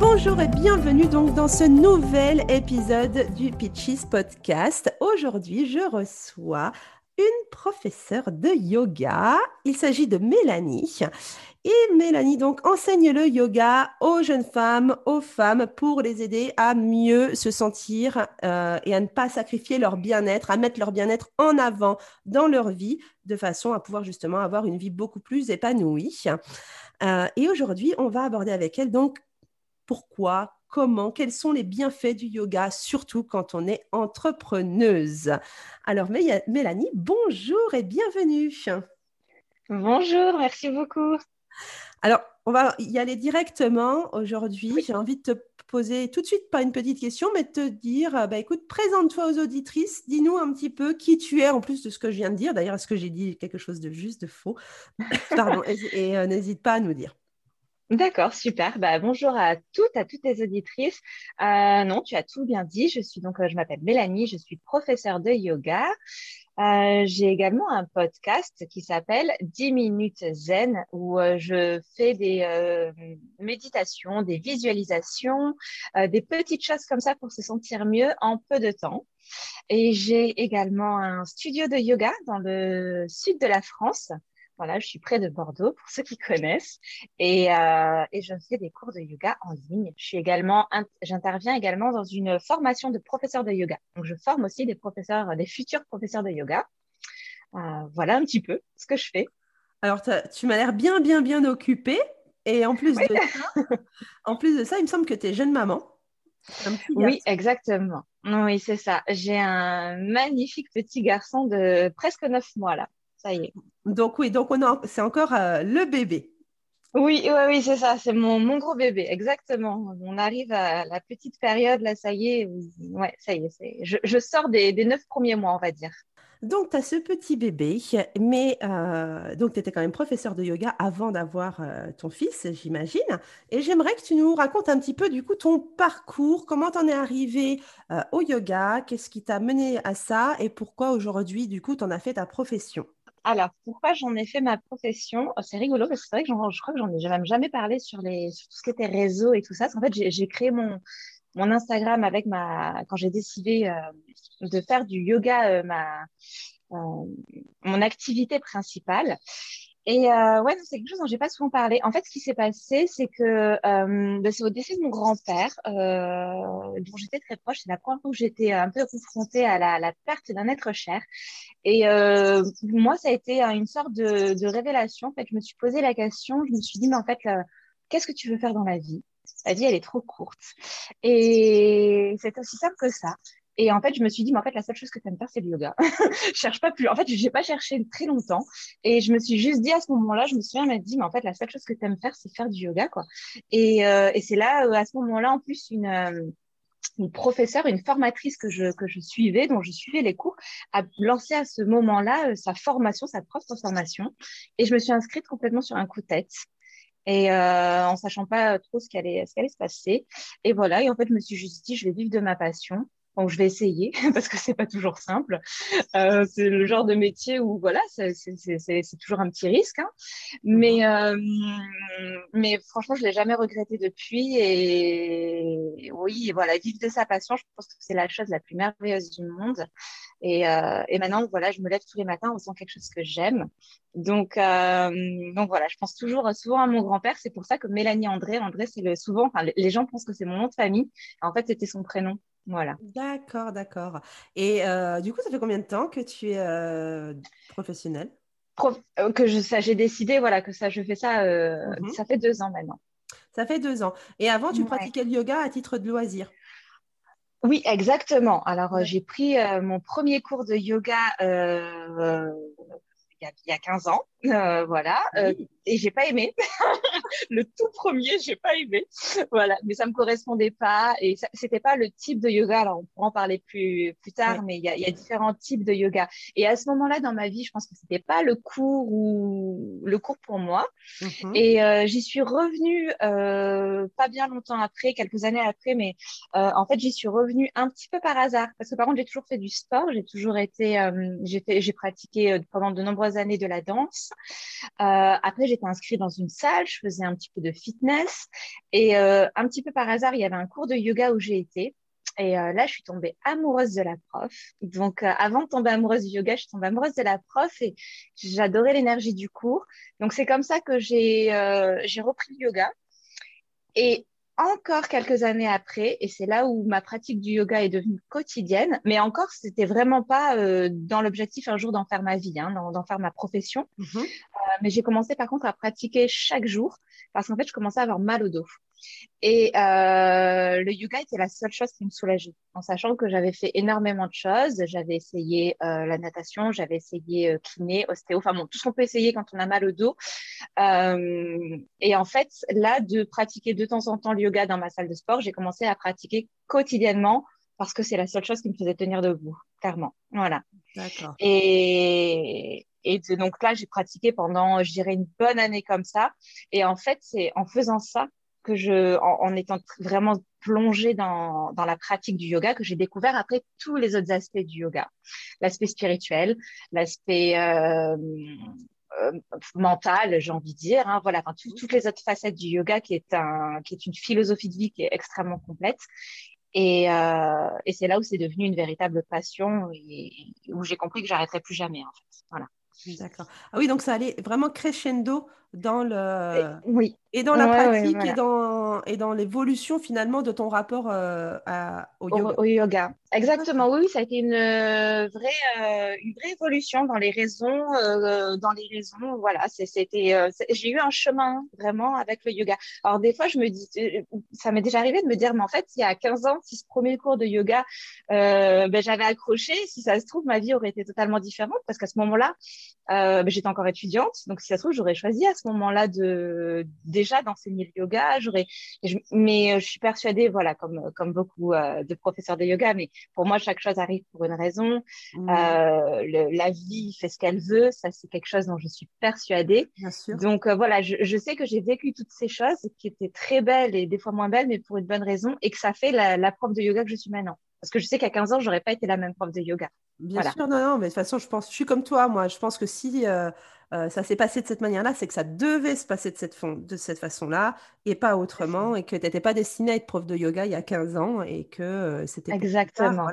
Bonjour et bienvenue donc dans ce nouvel épisode du Pitches Podcast. Aujourd'hui, je reçois une professeure de yoga. Il s'agit de Mélanie. Et Mélanie donc enseigne le yoga aux jeunes femmes, aux femmes pour les aider à mieux se sentir euh, et à ne pas sacrifier leur bien-être, à mettre leur bien-être en avant dans leur vie de façon à pouvoir justement avoir une vie beaucoup plus épanouie. Euh, et aujourd'hui, on va aborder avec elle donc pourquoi, comment, quels sont les bienfaits du yoga, surtout quand on est entrepreneuse. Alors Mélanie, bonjour et bienvenue. Bonjour, merci beaucoup. Alors, on va y aller directement aujourd'hui. J'ai envie de te poser tout de suite, pas une petite question, mais de te dire, bah, écoute, présente-toi aux auditrices, dis-nous un petit peu qui tu es en plus de ce que je viens de dire. D'ailleurs, est-ce que j'ai dit quelque chose de juste, de faux? Pardon, et, euh, n'hésite pas à nous dire. D'accord, super. Bah, bonjour à toutes, à toutes les auditrices. Euh, non, tu as tout bien dit. Je suis donc, euh, je m'appelle Mélanie, je suis professeure de yoga. Euh, j'ai également un podcast qui s'appelle 10 minutes zen où je fais des méditations, des visualisations, des petites choses comme ça pour se sentir mieux en peu de temps. Et j'ai également un studio de yoga dans le sud de la France voilà, je suis près de Bordeaux pour ceux qui connaissent et, euh, et je fais des cours de yoga en ligne. Je suis également, j'interviens également dans une formation de professeur de yoga. Donc, je forme aussi des professeurs, des futurs professeurs de yoga. Euh, voilà un petit peu ce que je fais. Alors, tu m'as l'air bien, bien, bien occupée. Et en plus, de ça, en plus de ça, il me semble que tu es jeune maman. Oui, exactement. Oui, c'est ça. J'ai un magnifique petit garçon de presque neuf mois là. Ça y est. Donc oui, donc on c'est encore euh, le bébé. Oui, oui, oui, c'est ça, c'est mon, mon, gros bébé, exactement. On arrive à la petite période, là, ça y est, ouais, ça y est, je, je, sors des, des neuf premiers mois, on va dire. Donc, tu as ce petit bébé, mais euh, donc tu étais quand même professeur de yoga avant d'avoir euh, ton fils, j'imagine. Et j'aimerais que tu nous racontes un petit peu, du coup, ton parcours, comment tu en es arrivé au yoga, qu'est-ce qui t'a mené à ça et pourquoi aujourd'hui, du coup, tu en as fait ta profession? Alors, pourquoi j'en ai fait ma profession? Oh, C'est rigolo parce que c'est vrai que je crois que j'en ai même jamais parlé sur, les, sur tout ce qui était réseau et tout ça. En fait, j'ai créé mon, mon Instagram avec ma quand j'ai décidé euh, de faire du yoga euh, ma euh, mon activité principale et euh, ouais, c'est quelque chose dont j'ai pas souvent parlé. En fait, ce qui s'est passé, c'est que euh, bah, c'est au décès de mon grand-père, euh, dont j'étais très proche. C'est la première fois où j'étais un peu confrontée à la, la perte d'un être cher. Et euh, moi, ça a été une sorte de, de, révélation. En fait, je me suis posé la question. Je me suis dit, mais en fait, euh, qu'est-ce que tu veux faire dans la vie? La vie, elle est trop courte. Et c'est aussi simple que ça. Et en fait, je me suis dit, mais en fait, la seule chose que tu aimes faire, c'est le yoga. je cherche pas plus. En fait, je n'ai pas cherché très longtemps. Et je me suis juste dit à ce moment-là, je me souviens m'être dit, mais en fait, la seule chose que tu aimes faire, c'est faire du yoga, quoi. Et, euh, et c'est là, euh, à ce moment-là, en plus, une, euh, une professeure, une formatrice que je, que je suivais, dont je suivais les cours, a lancé à ce moment-là sa formation, sa propre formation. Et je me suis inscrite complètement sur un coup de tête et euh, en sachant pas trop ce qui allait, ce qui allait se passer. Et voilà, et en fait, je me suis juste dit, je vais vivre de ma passion. Donc, je vais essayer parce que c'est pas toujours simple. Euh, c'est le genre de métier où, voilà, c'est toujours un petit risque. Hein. Mais, euh, mais franchement, je l'ai jamais regretté depuis. Et oui, voilà, vivre de sa passion, je pense que c'est la chose la plus merveilleuse du monde. Et, euh, et maintenant, voilà, je me lève tous les matins en faisant quelque chose que j'aime. Donc, donc voilà, je pense toujours souvent à mon grand-père. C'est pour ça que Mélanie André, André, c'est le souvent, enfin, les gens pensent que c'est mon nom de famille. En fait, c'était son prénom. Voilà. D'accord, d'accord. Et euh, du coup, ça fait combien de temps que tu es euh, professionnelle? Que je, ça, j'ai décidé, voilà, que ça, je fais ça, mhm. ça fait deux ans maintenant. Ça fait deux ans. Et avant, tu pratiquais le yoga à titre de loisir? Oui, exactement. Alors, j'ai pris mon premier cours de yoga il y, a, 15 ans, euh, voilà, euh, et j'ai pas aimé. le tout premier, j'ai pas aimé, voilà, mais ça me correspondait pas et c'était pas le type de yoga. Alors on pourra en parler plus plus tard, mais il y a, y a, différents types de yoga. Et à ce moment-là dans ma vie, je pense que c'était pas le cours ou le cours pour moi. Mm-hmm. Et euh, j'y suis revenue euh, pas bien longtemps après, quelques années après, mais euh, en fait j'y suis revenue un petit peu par hasard parce que par contre j'ai toujours fait du sport, j'ai toujours été, j'ai j'ai pratiqué pendant de nombreuses années de la danse. Après j'étais inscrite dans une salle, je faisais un petit peu de fitness. Et euh, un petit peu par hasard, il y avait un cours de yoga où j'ai été. Et euh, là, je suis tombée amoureuse de la prof. Donc, euh, avant de tomber amoureuse du yoga, je suis tombée amoureuse de la prof et j'adorais l'énergie du cours. Donc, c'est comme ça que j'ai j'ai repris le yoga. Et encore quelques années après, et c'est là où ma pratique du yoga est devenue quotidienne, mais encore, c'était vraiment pas euh, dans l'objectif un jour d'en faire ma vie, hein, d'en faire ma profession. Mm-hmm. Euh, mais j'ai commencé par contre à pratiquer chaque jour parce qu'en fait, je commençais à avoir mal au dos. Et euh, le yoga était la seule chose qui me soulageait, en sachant que j'avais fait énormément de choses. J'avais essayé euh, la natation, j'avais essayé euh, kiné, ostéo, enfin bon, tout ce qu'on peut essayer quand on a mal au dos. Euh, et en fait, là, de pratiquer de temps en temps le yoga dans ma salle de sport, j'ai commencé à pratiquer quotidiennement parce que c'est la seule chose qui me faisait tenir debout, clairement. Voilà. D'accord. Et, et donc là, j'ai pratiqué pendant, je dirais, une bonne année comme ça. Et en fait, c'est en faisant ça que je, en, étant vraiment plongée dans, dans, la pratique du yoga, que j'ai découvert après tous les autres aspects du yoga. L'aspect spirituel, l'aspect euh, euh, mental, j'ai envie de dire. Hein, voilà, toutes les autres facettes du yoga qui est, un, qui est une philosophie de vie qui est extrêmement complète. Et, euh, et c'est là où c'est devenu une véritable passion et, où j'ai compris que j'arrêterais plus jamais, en fait. Voilà. D'accord. Ah oui, donc ça allait vraiment crescendo dans le oui. et dans la pratique et dans et dans l'évolution finalement de ton rapport euh, au yoga. Au, yoga. Exactement. Oui, ça a été une euh, vraie euh, une vraie évolution dans les raisons dans les raisons. Voilà, c'était j'ai eu un chemin vraiment avec le yoga. Alors des fois, je me dis, ça m'est déjà arrivé de me dire, mais en fait, il y a 15 ans, si ce premier cours de yoga, ben, j'avais accroché, si ça se trouve, ma vie aurait été totalement différente parce qu'à ce moment-là, ben, j'étais encore étudiante, donc si ça se trouve, j'aurais choisi à ce moment-là de déjà d'enseigner le yoga. J'aurais, mais euh, je suis persuadée, voilà, comme comme beaucoup euh, de professeurs de yoga, mais pour moi chaque chose arrive pour une raison. Mmh. Euh, la vie fait ce qu'elle veut, ça c'est quelque chose dont je suis persuadée. Bien sûr. Donc voilà, je, je, sais que j'ai vécu toutes ces choses qui étaient très belles et des fois moins belles, mais pour une bonne raison, et que ça fait la, la prof de yoga que je suis maintenant. Parce que je sais qu'à 15 ans, j'aurais pas été la même prof de yoga. Bien sûr, non, non, mais de toute façon, je pense, je suis comme toi, moi. Je pense que si euh, ça s'est passé de cette manière-là, c'est que ça devait se passer de cette, de cette façon-là et pas autrement, et que tu n'étais pas destinée à être prof de yoga il y a 15 ans et que euh, c'était. Exactement.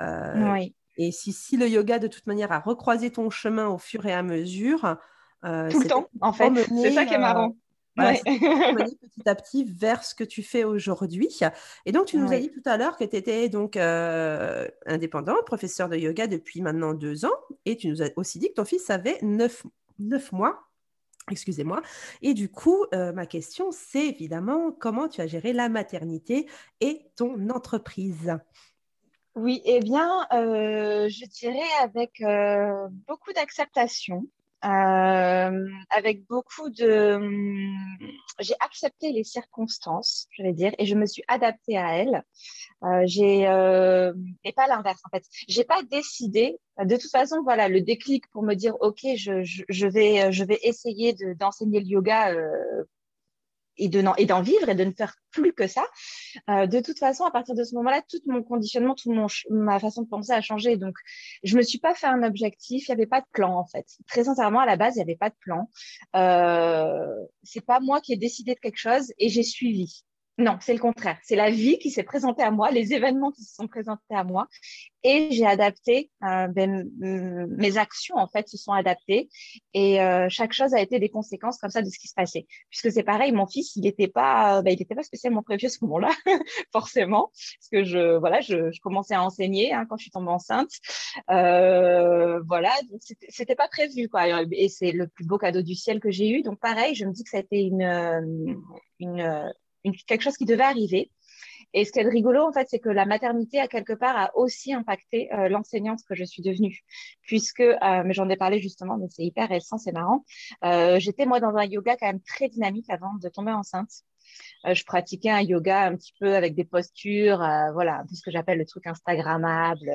Euh, oui. Et si, si le yoga, de toute manière, a recroisé ton chemin au fur et à mesure. Tout le temps, en fait. C'est ça qui est marrant. petit à petit vers ce que tu fais aujourd'hui. Et donc, tu nous as dit tout à l'heure que tu étais donc indépendant, professeur de yoga depuis maintenant deux ans. Et tu nous as aussi dit que ton fils avait neuf, neuf mois. Excusez-moi. Et du coup, euh, ma question, c'est évidemment comment tu as géré la maternité et ton entreprise? Oui, eh bien, euh, je dirais avec euh, beaucoup d'acceptation. Euh, avec beaucoup de... Hum, j'ai accepté les circonstances, je vais dire, et je me suis adaptée à elles. Euh, j'ai euh, et pas l'inverse en fait. J'ai pas décidé. De toute façon, voilà, le déclic pour me dire ok, je, je, je vais je vais essayer d'enseigner le yoga euh, et de et d'en vivre et de ne faire plus que ça. Euh, de toute façon, à partir de ce moment-là, tout mon conditionnement, toute mon ma façon de penser a changé. Donc, je me suis pas fait un objectif. Il y avait pas de plan en fait. Très sincèrement, à la base, il y avait pas de plan. Euh, c'est pas moi qui ai décidé de quelque chose et j'ai suivi. Non, c'est le contraire. C'est la vie qui s'est présentée à moi, les événements qui se sont présentés à moi, et j'ai adapté. Euh, ben, mes actions en fait se sont adaptées, et euh, chaque chose a été des conséquences comme ça de ce qui se passait. Puisque c'est pareil, mon fils, il n'était pas, ben, il n'était pas spécialement prévu à ce moment-là, forcément, parce que je, voilà, je, je commençais à enseigner hein, quand je suis tombée enceinte. Euh, voilà, c'était pas prévu quoi. Et c'est le plus beau cadeau du ciel que j'ai eu. Donc pareil, je me dis que ça a été une, euh, une quelque chose qui devait arriver. Et ce qui est rigolo, en fait, c'est que la maternité, à quelque part, a aussi impacté euh, l'enseignante que je suis devenue. Puisque, euh, mais j'en ai parlé justement, mais c'est hyper récent, c'est marrant. Euh, J'étais, moi, dans un yoga quand même très dynamique avant de tomber enceinte. Euh, je pratiquais un yoga un petit peu avec des postures, euh, voilà, tout ce que j'appelle le truc Instagrammable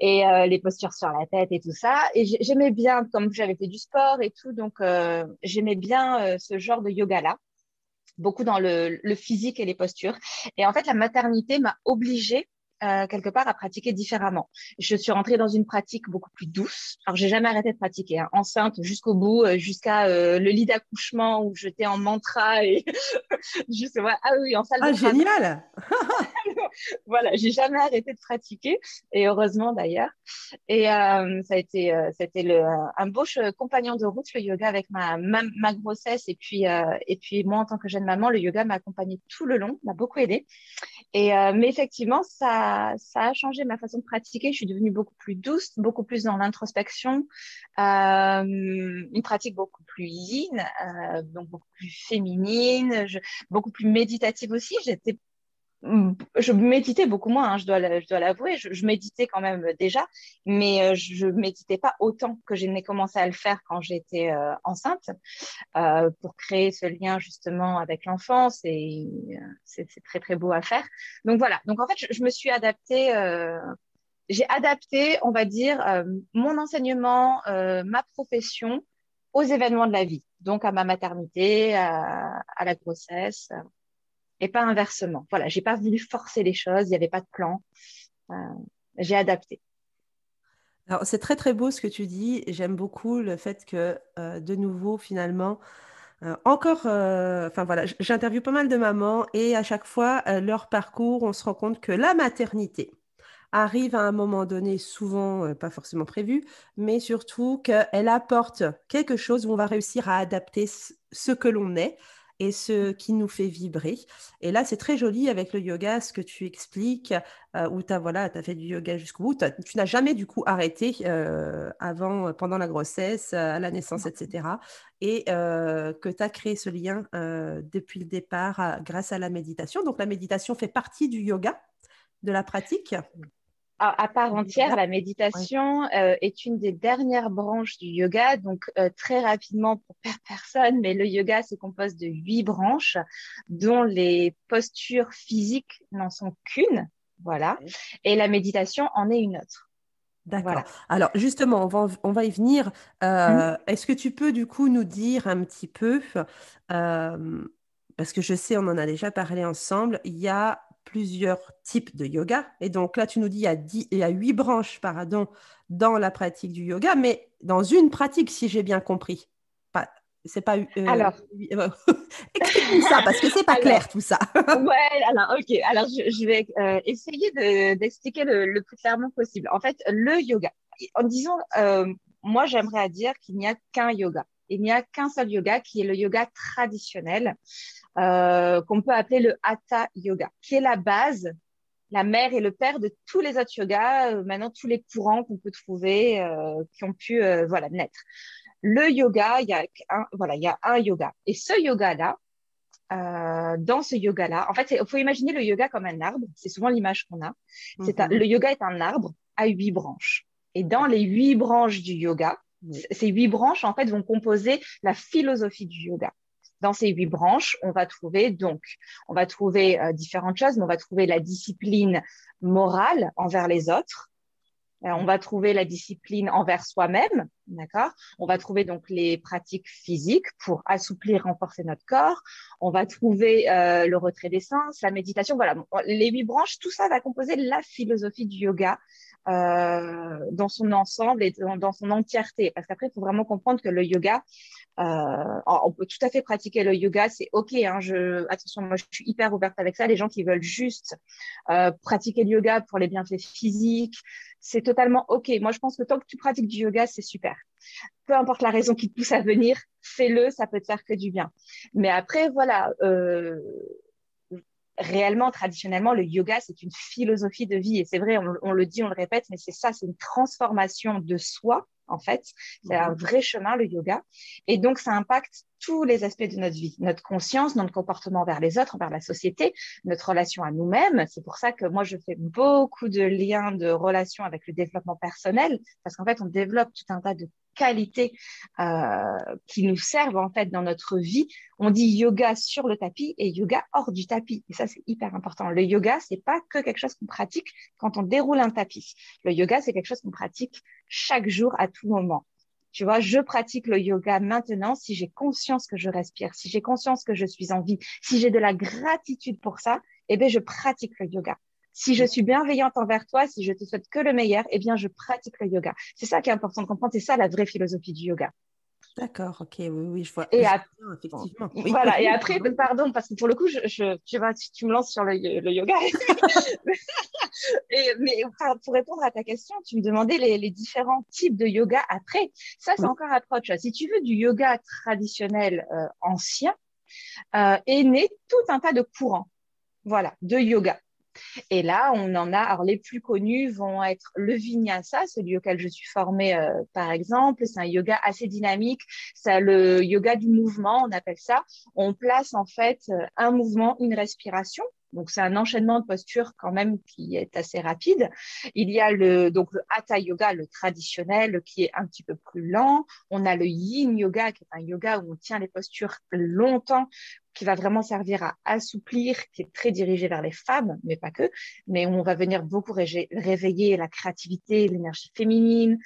et les postures sur la tête et tout ça. Et j'aimais bien, comme j'avais fait du sport et tout, donc j'aimais bien ce genre de yoga-là beaucoup dans le, le, physique et les postures. Et en fait, la maternité m'a obligée euh, quelque part à pratiquer différemment. Je suis rentrée dans une pratique beaucoup plus douce. Alors j'ai jamais arrêté de pratiquer, hein, enceinte jusqu'au bout, euh, jusqu'à euh, le lit d'accouchement où j'étais en mantra et juste ah oui en salle ah, génial. voilà, j'ai jamais arrêté de pratiquer et heureusement d'ailleurs. Et euh, ça a été c'était le un beau compagnon de route le yoga avec ma grossesse et puis et puis moi en tant que jeune maman le yoga m'a accompagnée tout le long, m'a beaucoup aidé. Et mais effectivement ça ça, a changé ma façon de pratiquer. Je suis devenue beaucoup plus douce, beaucoup plus dans l'introspection, euh, une pratique beaucoup plus yin, euh, donc beaucoup plus féminine, beaucoup plus méditative aussi. J'étais je méditais beaucoup moins, hein, je dois, l'avouer. Je, méditais quand même déjà, mais euh, je méditais pas autant que j'ai commencé à le faire quand j'étais euh, enceinte euh, pour créer ce lien justement avec l'enfance et c'est très très beau à faire. Donc voilà. Donc en fait, je, me suis adaptée. j'ai adapté, on va dire, mon enseignement, ma profession aux événements de la vie, donc à ma maternité, à la grossesse et pas inversement. Voilà, j'ai pas voulu forcer les choses, il n'y avait pas de plan. Euh, j'ai adapté. Alors, c'est très très beau ce que tu dis. J'aime beaucoup le fait que, euh, de nouveau, finalement, euh, encore, enfin voilà, j'interviewe pas mal de mamans et à chaque fois, leur parcours, on se rend compte que la maternité arrive à un moment donné, souvent pas forcément prévu, mais surtout qu'elle apporte quelque chose où on va réussir à adapter ce que l'on est et ce qui nous fait vibrer. Et là, c'est très joli avec le yoga, ce que tu expliques, euh, où tu as, voilà, as fait du yoga jusqu'au bout. Tu n'as jamais du coup arrêté euh, avant, pendant la grossesse, à la naissance, etc. Et euh, que tu as créé ce lien depuis le départ grâce à la méditation. Donc la méditation fait partie du yoga, de la pratique à, part entière, la méditation euh, est une des dernières branches du yoga. Donc, euh, très rapidement, pour personne, mais le yoga se compose de huit branches, dont les postures physiques n'en sont qu'une. Voilà. Et la méditation en est une autre. D'accord. Alors, justement, on va, on va y venir. Euh, mmh. Est-ce que tu peux, du coup, nous dire un petit peu, parce que je sais, on en a déjà parlé ensemble, il y a plusieurs types de yoga. Et donc là, tu nous dis, il y a, dix, il y a huit branches, pardon, dans la pratique du yoga, mais dans une pratique, si j'ai bien compris. Pas, c'est pas. Euh, alors. Explique-nous ça, parce que c'est pas clair tout ça. ouais, alors, ok. Alors, je, vais euh, essayer d'expliquer le, plus clairement possible. En fait, le yoga, en disant, euh, moi, j'aimerais dire qu'il n'y a qu'un yoga. Il n'y a qu'un seul yoga qui est le yoga traditionnel. Euh, qu'on peut appeler le Hatha Yoga, qui est la base, la mère et le père de tous les autres yogas, euh, maintenant tous les courants qu'on peut trouver, euh, qui ont pu voilà naître. Le yoga, il y a un, voilà, il y a un yoga. Et ce yoga-là, dans ce yoga-là, en fait, il faut imaginer le yoga comme un arbre. C'est souvent l'image qu'on a. C'est mhm. le yoga est un arbre à huit branches. Et dans les huit branches du yoga, ces huit branches, en fait, vont composer la philosophie du yoga. Dans ces huit branches, on va trouver donc, on va trouver euh, différentes choses, mais on va trouver la discipline morale envers les autres. Euh, on va trouver la discipline envers soi-même, d'accord? On va trouver donc les pratiques physiques pour assouplir, renforcer notre corps. On va trouver euh, le retrait des sens, la méditation. Voilà, les huit branches, tout ça va composer la philosophie du yoga euh, dans son ensemble et dans, son entièreté. Parce qu'après, il faut vraiment comprendre que le yoga, Euh, on peut tout à fait pratiquer le yoga, c'est ok. Hein, je, attention, moi je suis hyper ouverte avec ça. Les gens qui veulent juste euh, pratiquer le yoga pour les bienfaits physiques, c'est totalement ok. Moi je pense que tant que tu pratiques du yoga, c'est super. Peu importe la raison qui te pousse à venir, fais-le, ça peut te faire que du bien. Mais après, voilà. Réellement, traditionnellement, le yoga, c'est une philosophie de vie. Et c'est vrai, on, le dit, on le répète, mais c'est ça, c'est une transformation de soi, en fait. C'est un mhm. vrai chemin, le yoga. Et donc, ça impacte tous les aspects de notre vie, notre conscience, notre comportement vers les autres, vers la société, notre relation à nous-mêmes. C'est pour ça que moi, je fais beaucoup de liens de relations avec le développement personnel, parce qu'en fait, on développe tout un tas de qualités euh, qui nous servent en fait dans notre vie. On dit yoga sur le tapis et yoga hors du tapis. Et ça, c'est hyper important. Le yoga, c'est pas que quelque chose qu'on pratique quand on déroule un tapis. Le yoga, c'est quelque chose qu'on pratique chaque jour, à tout moment. Tu vois, je pratique le yoga maintenant si j'ai conscience que je respire, si j'ai conscience que je suis en vie, si j'ai de la gratitude pour ça, eh bien, je pratique le yoga. Si je suis bienveillante envers toi, si je te souhaite que le meilleur, eh bien, je pratique le yoga. C'est ça qui est important de comprendre. C'est ça la vraie philosophie du yoga. D'accord, ok, oui, oui, je vois. Et effectivement. Voilà, et après, pardon, parce que pour le coup, je, tu, vois, tu, me lances sur le, yoga. et, mais pour répondre à ta question, tu me demandais les, différents types de yoga après. Ça, c'est encore approche. Si tu veux du yoga traditionnel euh, ancien, euh, est né tout un tas de courants, voilà, de yoga. Et là, on en a, alors les plus connus vont être le vinyasa, celui auquel je suis formée euh, par exemple. C'est un yoga assez dynamique. C'est le yoga du mouvement, on appelle ça. On place en fait euh, un mouvement, une respiration. Donc c'est un enchaînement de postures quand même qui est assez rapide. Il y a le donc le hatha yoga, le traditionnel, qui est un petit peu plus lent. On a le yin yoga, qui est un yoga où on tient les postures longtemps qui va vraiment servir à assouplir, qui est très dirigé vers les femmes, mais pas que, mais on va venir beaucoup réveiller la créativité, l'énergie féminine.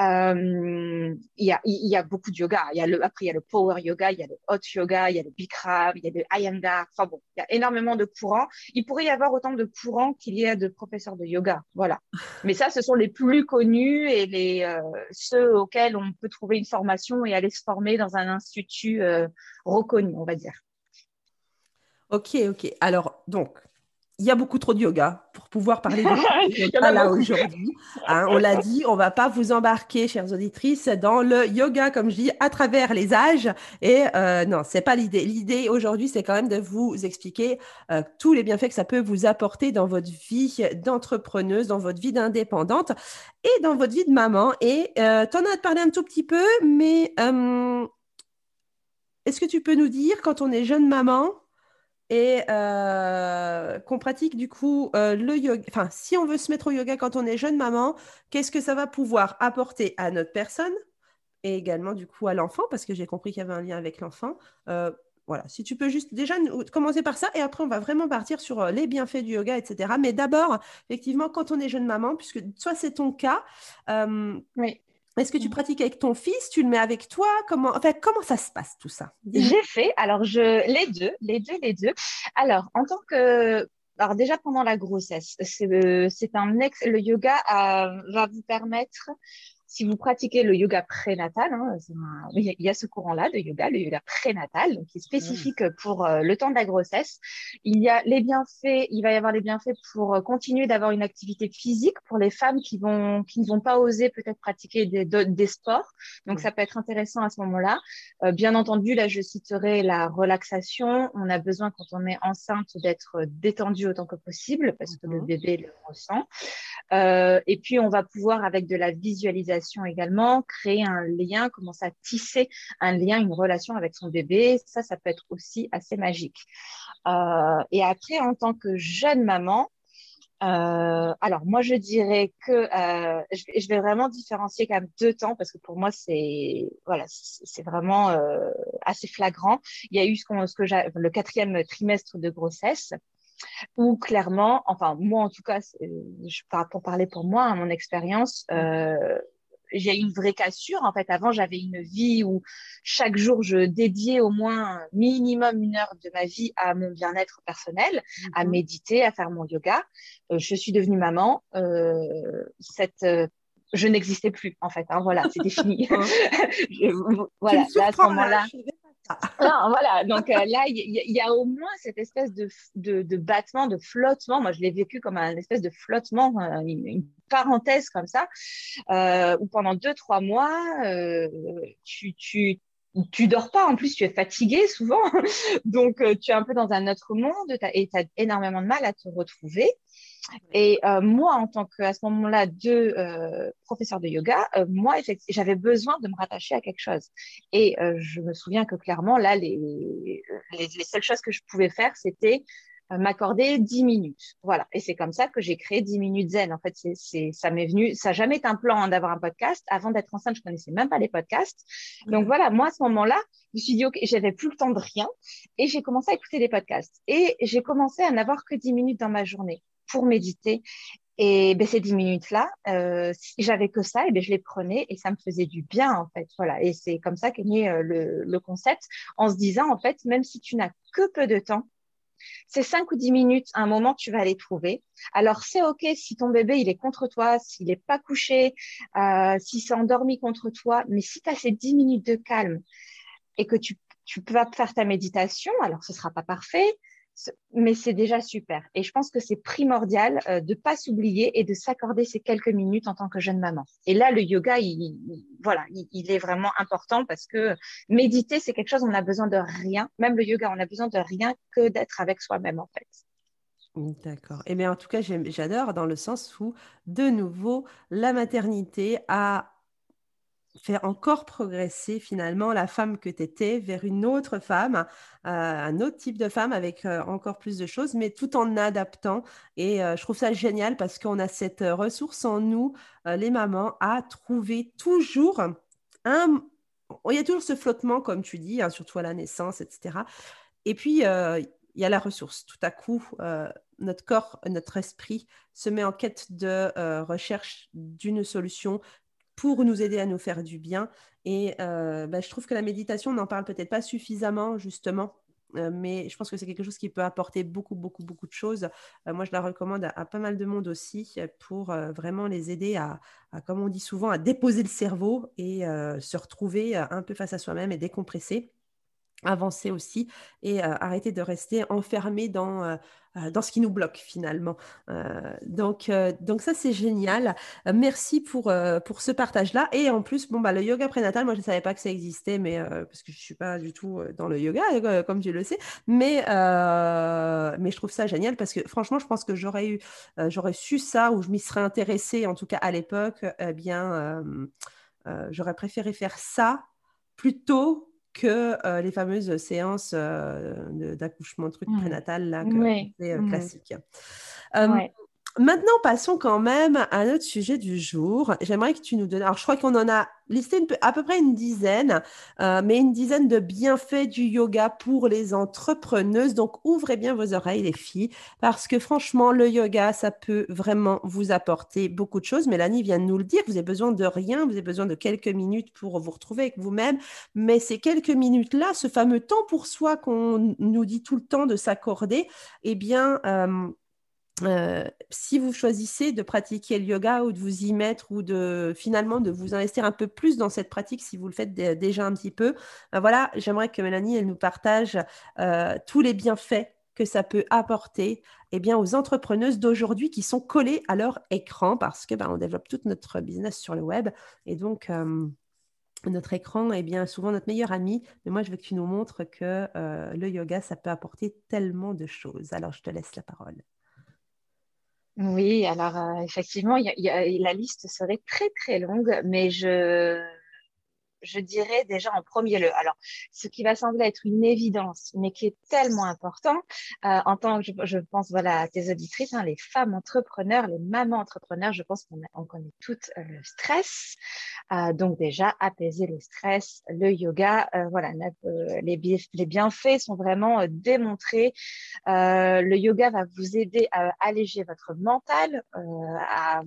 Euh, il, y a, il y a beaucoup de yoga. Il y a le, après, il y a le power yoga, il y a le hot yoga, il y a le bikram, il y a le iyengar. Enfin bon, il y a énormément de courants. Il pourrait y avoir autant de courants qu'il y a de professeurs de yoga. Voilà. Mais ça, ce sont les plus connus et les, euh, ceux auxquels on peut trouver une formation et aller se former dans un institut euh, reconnu, on va dire. Ok, ok. Alors, donc, il y a beaucoup trop de yoga pour pouvoir parler de yoga là aujourd'hui. Hein, on l'a dit, on va pas vous embarquer, chères auditrices, dans le yoga, comme je dis, à travers les âges. Et euh, non, c'est pas l'idée. L'idée aujourd'hui, c'est quand même de vous expliquer euh, tous les bienfaits que ça peut vous apporter dans votre vie d'entrepreneuse, dans votre vie d'indépendante et dans votre vie de maman. Et euh, tu en as parlé un tout petit peu, mais euh, est-ce que tu peux nous dire, quand on est jeune maman, et euh, qu'on pratique du coup euh, le yoga. Enfin, si on veut se mettre au yoga quand on est jeune maman, qu'est-ce que ça va pouvoir apporter à notre personne et également du coup à l'enfant, parce que j'ai compris qu'il y avait un lien avec l'enfant. Euh, voilà, si tu peux juste déjà commencer par ça et après on va vraiment partir sur les bienfaits du yoga, etc. Mais d'abord, effectivement, quand on est jeune maman, puisque soit c'est ton cas, oui. Est-ce que tu mmh. pratiques avec ton fils Tu le mets avec toi? Comment, enfin, comment ça se passe tout ça? J'ai fait, alors je, les deux, les deux, les deux. Alors, en tant que, alors déjà pendant la grossesse, c'est un ex, le yoga va vous permettre si vous pratiquez le yoga prénatal, hein, il y a ce courant-là de yoga, le yoga prénatal, qui est spécifique pour euh, le temps de la grossesse. Il y a les bienfaits, il va y avoir les bienfaits pour euh, continuer d'avoir une activité physique pour les femmes qui vont qui ne vont pas oser peut-être pratiquer des, des sports. Donc ça peut être intéressant à ce moment-là. Euh, bien entendu, là je citerai la relaxation. On a besoin quand on est enceinte d'être détendu autant que possible parce que le bébé le ressent. et puis on va pouvoir avec de la visualisation également, créer un lien, commencer à tisser un lien, une relation avec son bébé. Ça, ça peut être aussi assez magique. Euh, et après, en tant que jeune maman, euh, alors moi je dirais que euh, je, vais vraiment différencier quand même deux temps parce que pour moi c'est voilà c'est vraiment assez flagrant. Il y a eu ce, que le quatrième trimestre de grossesse où clairement, enfin moi en tout cas, je, pour parler pour moi, à mon expérience, j'ai une vraie cassure. En fait, avant, j'avais une vie où chaque jour, je dédiais au moins minimum une heure de ma vie à mon bien-être personnel, à mhm. méditer, à faire mon yoga. Euh, je suis devenue maman. Euh, cette, euh, je n'existais plus en fait. Hein, voilà, c'était fini. voilà, là, à ce moment-là. non, voilà. Donc euh, là, il y, a au moins cette espèce de, de, battement, de flottement. Moi, je l'ai vécu comme un espèce de flottement, euh, une, parenthèse comme ça, euh, où pendant deux, trois mois, tu, tu, tu dors pas. En plus, tu es fatigué souvent. Donc, tu es un peu dans un autre monde et tu as énormément de mal à te retrouver. Et euh, moi, en tant qu'à ce moment-là, de euh, professeur de yoga, euh, moi, j'avais besoin de me rattacher à quelque chose. Et je me souviens que clairement, là, les, les, les seules choses que je pouvais faire, c'était m'accorder 10 minutes. Voilà. Et c'est comme ça que j'ai créé 10 minutes zen. En fait, c'est, ça m'est venu, ça n'a jamais été un plan hein, d'avoir un podcast. Avant d'être enceinte, je connaissais même pas les podcasts. Donc voilà, moi, à ce moment-là, je me suis dit, OK, j'avais plus le temps de rien et j'ai commencé à écouter des podcasts. Et j'ai commencé à n'avoir que 10 minutes dans ma journée méditer. Et ben, ces dix minutes-là, euh, si j'avais que ça, et ben, je les prenais et ça me faisait du bien, en fait. Voilà. Et c'est comme ça qu'est né euh, le, concept, en se disant, en fait, même si tu n'as que peu de temps, ces cinq ou dix minutes, à un moment, tu vas les trouver. Alors, c'est OK si ton bébé, il est contre toi, s'il n'est pas couché, euh, s'il s'est endormi contre toi, mais si tu as ces dix minutes de calme et que tu, tu peux faire ta méditation, alors ce sera pas parfait, mais c'est déjà super. Et je pense que c'est primordial euh, de pas s'oublier et de s'accorder ces quelques minutes en tant que jeune maman. Et là, le yoga, il, voilà, il, est vraiment important parce que méditer, c'est quelque chose, on a besoin de rien. Même le yoga, on a besoin de rien que d'être avec soi-même, en fait. D'accord. Et eh bien, en tout cas, j'adore dans le sens où, de nouveau, la maternité a faire encore progresser finalement la femme que tu étais vers une autre femme, euh, un autre type de femme avec euh, encore plus de choses, mais tout en adaptant. Et euh, je trouve ça génial parce qu'on a cette ressource en nous, les mamans, à trouver toujours un... Il y a toujours ce flottement, comme tu dis, hein, surtout à la naissance, etc. Et puis, il y a la ressource. Tout à coup, notre corps, notre esprit se met en quête de recherche d'une solution, pour nous aider à nous faire du bien. Et euh, bah, je trouve que la méditation, on n'en parle peut-être pas suffisamment, justement. Euh, mais je pense que c'est quelque chose qui peut apporter beaucoup, beaucoup, beaucoup de choses. Euh, moi, je la recommande à, pas mal de monde aussi pour vraiment les aider à, comme on dit souvent, à déposer le cerveau et se retrouver un peu face à soi-même et décompresser avancer aussi et arrêter de rester enfermé dans, dans ce qui nous bloque finalement. donc, donc ça, c'est génial. merci pour, pour ce partage-là. Et en plus, bon, bah, le yoga prénatal, moi, je ne savais pas que ça existait, mais, parce que je ne suis pas du tout dans le yoga, comme tu le sais. Mais, mais je trouve ça génial parce que franchement, je pense que j'aurais eu, j'aurais su ça ou je m'y serais intéressée, en tout cas à l'époque, eh bien, j'aurais préféré faire ça plutôt que euh, les fameuses séances euh, d'accouchement truc mmh. prénatal là, que c'est euh, classique. Maintenant, passons quand même à notre sujet du jour. J'aimerais que tu nous donnes. Alors, je crois qu'on en a listé à peu près une dizaine, euh, mais une dizaine de bienfaits du yoga pour les entrepreneuses. Donc, ouvrez bien vos oreilles, les filles, parce que franchement, le yoga, ça peut vraiment vous apporter beaucoup de choses. Mélanie vient de nous le dire. Vous avez besoin de rien. Vous avez besoin de quelques minutes pour vous retrouver avec vous-même. Mais ces quelques minutes-là, ce fameux temps pour soi qu'on nous dit tout le temps de s'accorder, eh bien, euh, euh, si vous choisissez de pratiquer le yoga ou de vous y mettre ou de finalement de vous investir un peu plus dans cette pratique si vous le faites déjà un petit peu, ben voilà, j'aimerais que Mélanie elle nous partage euh, tous les bienfaits que ça peut apporter eh bien, aux entrepreneuses d'aujourd'hui qui sont collées à leur écran parce que ben, on développe tout notre business sur le web et donc euh, notre écran est bien souvent notre meilleur ami. Mais moi, je veux que tu nous montres que le yoga, ça peut apporter tellement de choses. Alors, je te laisse la parole. Oui, alors euh, effectivement, la liste serait très très longue, mais je, je dirais déjà en premier lieu. Alors, ce qui va sembler être une évidence, mais qui est tellement important, euh, en tant que je, pense voilà à tes auditrices, hein, les femmes entrepreneurs, les mamans entrepreneurs, je pense qu'on on connaît toutes euh, le stress. Euh, donc déjà apaiser le stress, le yoga, voilà, les, les, bienfaits sont vraiment démontrés. le yoga va vous aider à alléger votre mental, à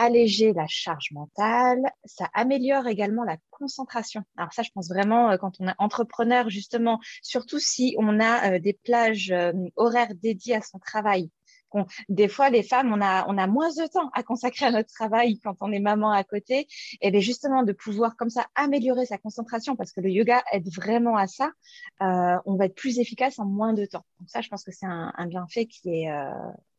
alléger la charge mentale, ça améliore également la concentration. Alors ça, je pense vraiment euh, quand on est entrepreneur, justement, surtout si on a euh, des plages euh, horaires dédiées à son travail, des fois, les femmes, on a, on a moins de temps à consacrer à notre travail quand on est maman à côté. Et bien justement, de pouvoir comme ça améliorer sa concentration, parce que le yoga aide vraiment à ça, euh, on va être plus efficace en moins de temps. Donc ça, je pense que c'est un, bienfait qui est euh,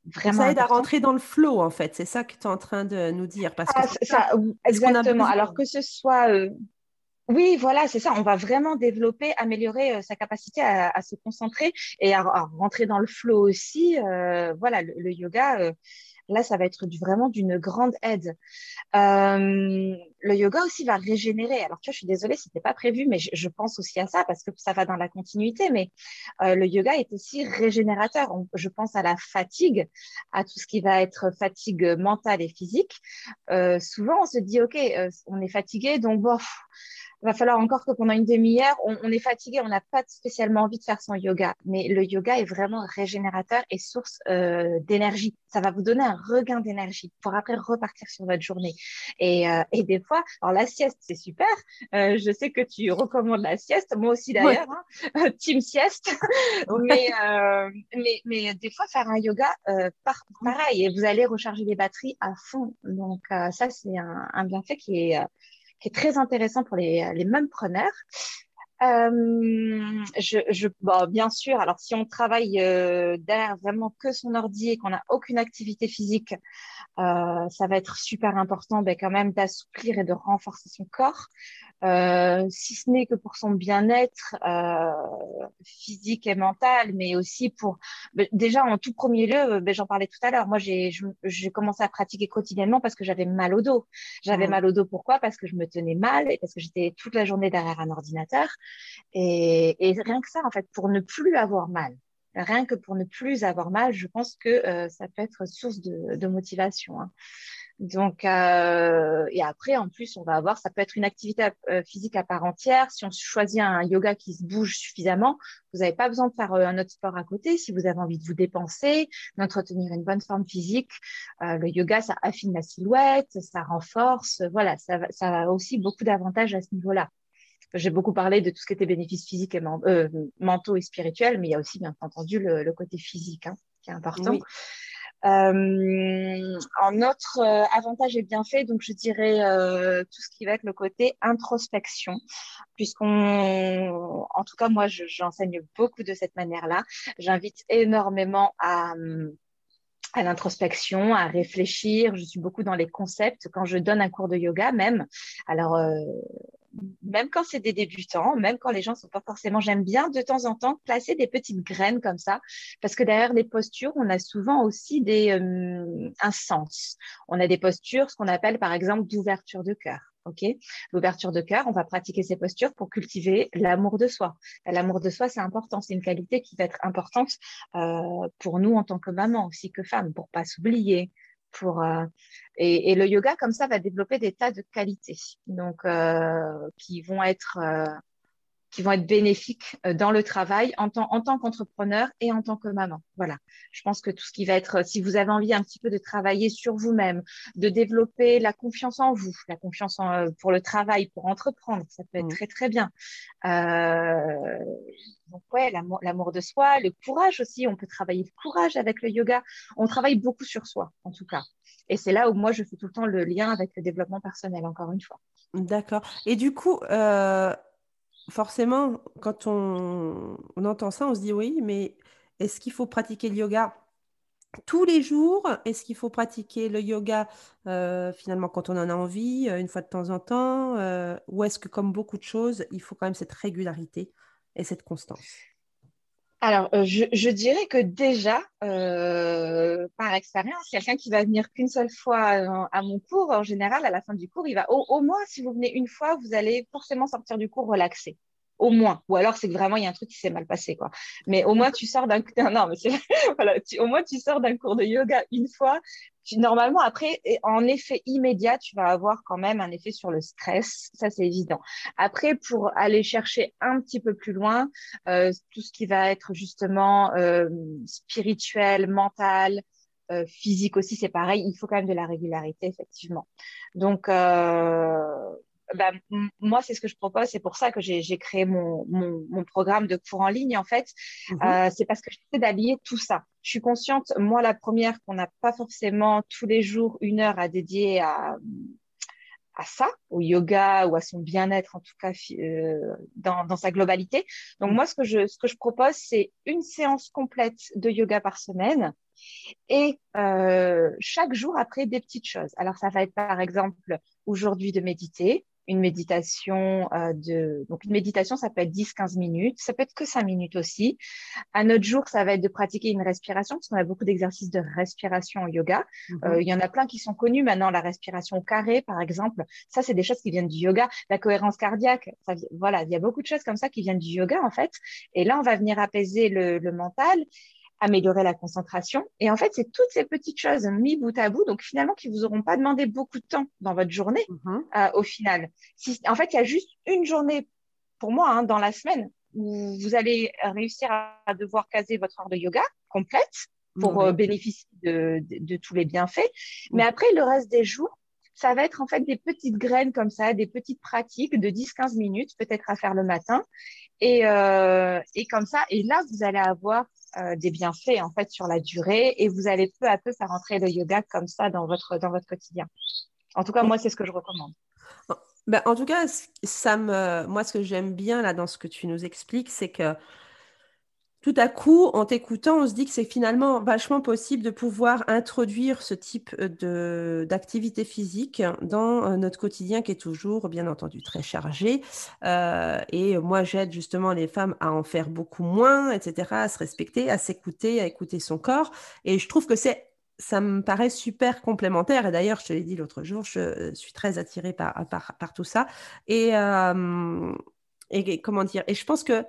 vraiment... Ça aide à rentrer dans le flow, en fait. C'est ça que tu es en train de nous dire. Parce que ah, ça, exactement. Alors que ce soit... Euh, oui, voilà, c'est ça. On va vraiment développer, améliorer sa capacité à, se concentrer et à, rentrer dans le flow aussi. voilà, le, yoga, Là, ça va être du, vraiment d'une grande aide. Euh, le yoga aussi va régénérer. Alors, tu vois, je suis désolée, ce n'était pas prévu, mais je, pense aussi à ça parce que ça va dans la continuité. Mais euh, le yoga est aussi régénérateur. je pense à la fatigue, à tout ce qui va être fatigue mentale et physique. Euh, souvent, on se dit, OK, on est fatigué, donc bof va falloir encore que pendant une demi-heure, on, est fatigué, on n'a pas spécialement envie de faire son yoga. Mais le yoga est vraiment régénérateur et source euh, d'énergie. Ça va vous donner un regain d'énergie pour après repartir sur votre journée. Et, euh, et fois, alors la sieste, c'est super. Euh, je sais que tu recommandes la sieste, moi aussi d'ailleurs, hein. team sieste. mais, mais, mais des fois, faire un yoga, par, pareil, et vous allez recharger les batteries à fond. Donc ça, c'est un, un bienfait qui est qui est très intéressant pour les, les mêmes preneurs. Euh, je, je bon, bien sûr, alors si on travaille euh, derrière vraiment que son ordi et qu'on n'a aucune activité physique, euh, ça va être super important ben, quand même d'assouplir et de renforcer son corps. Euh, si ce n'est que pour son bien-être euh, physique et mental, mais aussi pour ben, déjà en tout premier lieu, ben, j'en parlais tout à l'heure. Moi, j'ai commencé à pratiquer quotidiennement parce que j'avais mal au dos. J'avais mal au dos pourquoi? Parce que je me tenais mal et parce que j'étais toute la journée derrière un ordinateur. Et, rien que ça, en fait, pour ne plus avoir mal rien que pour ne plus avoir mal, je pense que euh, ça peut être source de, motivation. Hein. Donc, euh, et après, en plus, on va avoir, ça peut être une activité euh, physique à part entière. Si on choisit un yoga qui se bouge suffisamment, vous n'avez pas besoin de faire un autre sport à côté. Si vous avez envie de vous dépenser, d'entretenir une bonne forme physique, le yoga, ça affine la silhouette, ça renforce. Voilà, ça a aussi beaucoup d'avantages à ce niveau-là. J'ai beaucoup parlé de tout ce qui était bénéfices physiques et euh, mentaux et spirituels, mais il y a aussi, bien entendu, le, le côté physique hein, qui est important. Oui. Euh, en autre euh, avantage et bienfait, donc je dirais euh, tout ce qui va être le côté introspection, puisqu'on, en tout cas moi, j'enseigne beaucoup de cette manière-là. J'invite énormément à à l'introspection, à réfléchir. Je suis beaucoup dans les concepts quand je donne un cours de yoga même. Alors, euh, même quand c'est des débutants, même quand les gens sont pas forcément, j'aime bien de temps en temps placer des petites graines comme ça, parce que derrière les postures, on a souvent aussi des, euh, un sens. On a des postures, ce qu'on appelle par exemple d'ouverture de cœur. Ok, l'ouverture de cœur, on va pratiquer ces postures pour cultiver l'amour de soi. L'amour de soi, c'est important, c'est une qualité qui va être importante euh, pour nous en tant que maman aussi que femme, pour pas s'oublier, pour euh, et, et, le yoga comme ça va développer des tas de qualités. Donc euh, qui vont être euh, qui vont être bénéfiques euh, dans le travail en tant, en tant qu'entrepreneur et en tant que maman. Voilà. Je pense que tout ce qui va être, si vous avez envie un petit peu de travailler sur vous-même, de développer la confiance en vous, la confiance en, euh, pour le travail, pour entreprendre, ça peut être mmh. très, très bien. Euh, donc, ouais, l'amour de soi, le courage aussi. On peut travailler le courage avec le yoga. On travaille beaucoup sur soi, en tout cas. Et c'est là où moi, je fais tout le temps le lien avec le développement personnel, encore une fois. D'accord. Et du coup, euh, forcément, quand on, entend ça, on se dit oui, mais est-ce qu'il faut pratiquer le yoga tous les jours? Est-ce qu'il faut pratiquer le yoga euh, finalement quand on en a envie, euh, une fois de temps en temps euh, Ou est-ce que comme beaucoup de choses, il faut quand même cette régularité et cette constance? Alors, je, dirais que déjà, par expérience, quelqu'un qui va venir qu'une seule fois à mon cours, en général, à la fin du cours, il va au, moins, si vous venez une fois, vous allez forcément sortir du cours relaxé au moins. Ou alors, c'est que vraiment, il y a un truc qui s'est mal passé, quoi. Mais au moins, tu sors d'un, non, mais voilà, au moins, tu sors d'un cours de yoga une fois. Tu, normalement, après, en effet immédiat, tu vas avoir quand même un effet sur le stress. Ça, c'est évident. Après, pour aller chercher un petit peu plus loin, euh, tout ce qui va être justement euh, spirituel, mental, euh, physique aussi, c'est pareil. Il faut quand même de la régularité, effectivement. Donc, euh, bah, moi, c'est ce que je propose. C'est pour ça que j'ai créé mon, mon, mon, programme de cours en ligne, en fait. Mhm. Euh, c'est parce que j'essaie d'allier tout ça. je suis consciente, moi la première, qu'on n'a pas forcément tous les jours une heure à dédier à, à ça, au yoga ou à son bien-être en tout cas euh, dans, dans, sa globalité. Donc moi, ce que je, ce que je propose, c'est une séance complète de yoga par semaine et euh, chaque jour après des petites choses. Alors ça va être par exemple aujourd'hui de méditer, une méditation euh, de donc une méditation ça peut être 10 15 minutes ça peut être que 5 minutes aussi. Un autre jour ça va être de pratiquer une respiration parce qu'on a beaucoup d'exercices de respiration en yoga. Mhm. euh, il y en a plein qui sont connus maintenant la respiration au carré par exemple. Ça c'est des choses qui viennent du yoga. La cohérence cardiaque ça, voilà il y a beaucoup de choses comme ça qui viennent du yoga en fait. Et là on va venir apaiser le, le mental améliorer la concentration. Et en fait, c'est toutes ces petites choses mis bout à bout, donc finalement, qui vous auront pas demandé beaucoup de temps dans votre journée mhm. euh, au final. Si, en fait, il y a juste une journée pour moi hein, dans la semaine où vous allez réussir à devoir caser votre heure de yoga complète pour euh, bénéficier de, de, tous les bienfaits. Mais après, le reste des jours, ça va être en fait des petites graines comme ça, des petites pratiques de 10-15 minutes peut-être à faire le matin. Et, euh, et comme ça, et là, vous allez avoir euh, des bienfaits en fait sur la durée et vous allez peu à peu faire entrer le yoga comme ça dans votre, dans votre quotidien. En tout cas, moi, c'est ce que je recommande. Ben, en tout cas, ça me, moi, ce que j'aime bien là dans ce que tu nous expliques, c'est que tout à coup, en t'écoutant, on se dit que c'est finalement vachement possible de pouvoir introduire ce type euh, d'activité physique dans euh, notre quotidien qui est toujours, bien entendu, très chargé. Euh, et moi, j'aide justement les femmes à en faire beaucoup moins, etc., à se respecter, à s'écouter, à écouter son corps. Et je trouve que c'est ça me paraît super complémentaire. Et d'ailleurs, je te l'ai dit l'autre jour, je suis très attirée par, par, tout ça. Et, et comment dire? Et je pense que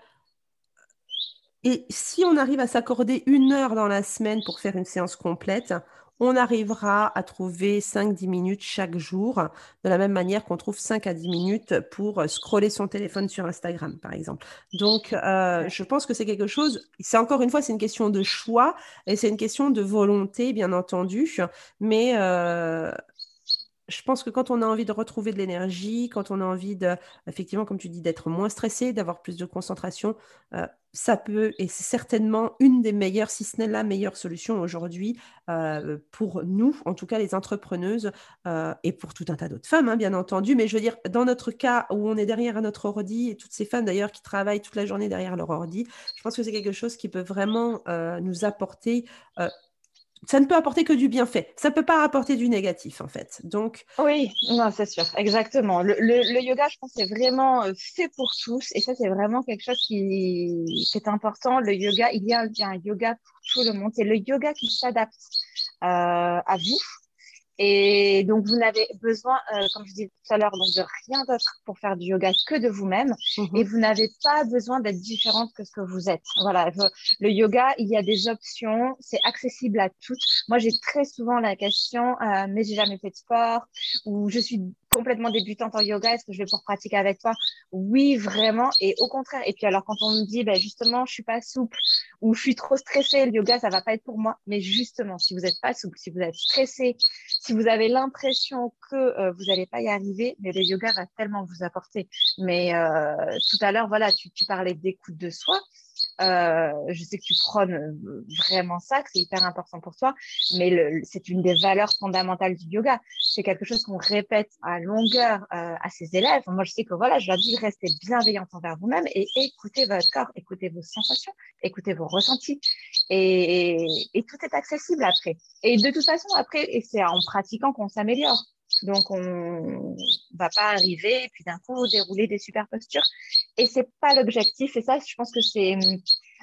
et si on arrive à s'accorder une heure dans la semaine pour faire une séance complète, on arrivera à trouver 5-10 minutes chaque jour, de la même manière qu'on trouve 5 à 10 minutes pour scroller son téléphone sur Instagram, par exemple. Donc, euh, je pense que c'est quelque chose, c'est encore une fois, c'est une question de choix et c'est une question de volonté, bien entendu, mais euh, je pense que quand on a envie de retrouver de l'énergie, quand on a envie de, effectivement, comme tu dis, d'être moins stressé, d'avoir plus de concentration, euh, ça peut, et c'est certainement une des meilleures, si ce n'est la meilleure solution aujourd'hui euh, pour nous, en tout cas les entrepreneuses, euh, et pour tout un tas d'autres femmes, hein, bien entendu. Mais je veux dire, dans notre cas où on est derrière notre ordi, et toutes ces femmes d'ailleurs qui travaillent toute la journée derrière leur ordi, je pense que c'est quelque chose qui peut vraiment nous apporter ça ne peut apporter que du bienfait. Ça ne peut pas apporter du négatif, en fait. Donc. Oui, non, c'est sûr, exactement. Le, yoga, je pense, c'est vraiment euh, fait pour tous. Et ça, c'est vraiment quelque chose qui, est important. Le yoga, il y a un yoga pour tout le monde. C'est le yoga qui s'adapte euh, à vous et donc, vous n'avez besoin, euh, comme je disais tout à l'heure, donc de rien d'autre pour faire du yoga que de vous-même. Mhm. Et vous n'avez pas besoin d'être différente que ce que vous êtes. Voilà. Le yoga, il y a des options. C'est accessible à toutes. Moi, j'ai très souvent la question, euh, mais j'ai jamais fait de sport ou je suis complètement débutante en yoga, est-ce que je vais pouvoir pratiquer avec toi? Oui, vraiment. Et au contraire. Et puis alors, quand on me dit, ben, justement, je suis pas souple ou je suis trop stressée, le yoga, ça va pas être pour moi. Mais justement, si vous n'êtes pas souple, si vous êtes stressé, si vous avez l'impression que euh, vous n'allez pas y arriver, mais le yoga va tellement vous apporter. Mais euh, tout à l'heure, voilà, tu, tu parlais d'écoute de soi. Euh, je sais que tu prônes euh, vraiment ça, que c'est hyper important pour toi, mais c'est une des valeurs fondamentales du yoga. C'est quelque chose qu'on répète à longueur euh, à ses élèves. Moi, je sais que voilà, je leur dis restez bienveillante envers vous-même et écoutez votre corps, écoutez vos sensations, écoutez vos ressentis, et, et tout est accessible après. Et de toute façon, après, et c'est en pratiquant qu'on s'améliore. Donc, on va pas arriver et puis d'un coup dérouler des super postures. Et c'est pas l'objectif. Et ça, je pense que c'est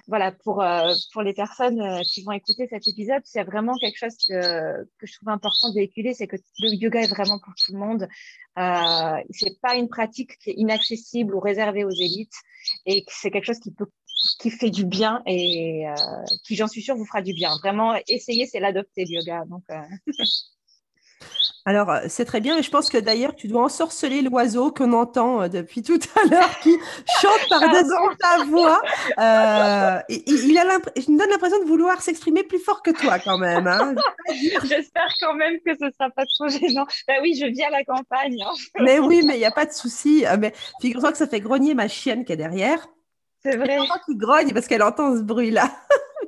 voilà pour euh, pour les personnes euh, qui vont écouter cet épisode, c'est vraiment quelque chose que, que je trouve important de véhiculer, c'est que le yoga est vraiment pour tout le monde. Euh, c'est pas une pratique qui est inaccessible ou réservée aux élites, et c'est quelque chose qui peut qui fait du bien et qui, j'en suis sûre, vous fera du bien. Vraiment, essayez, c'est l'adopter le yoga. Donc, Alors, euh, c'est très bien, et je pense que d'ailleurs, tu dois ensorceler l'oiseau qu'on entend euh, depuis tout à l'heure qui chante par-dessus ta voix. Euh, il, a me donne l'impression de vouloir s'exprimer plus fort que toi, quand même. Hein. J'espère quand même que ce ne sera pas trop gênant. Ben oui, je vis à la campagne. Hein. Mais oui, mais il n'y a pas de souci. Mais figure-toi que ça fait grogner ma chienne qui est derrière. C'est vrai. qui grogne parce qu'elle entend ce bruit-là.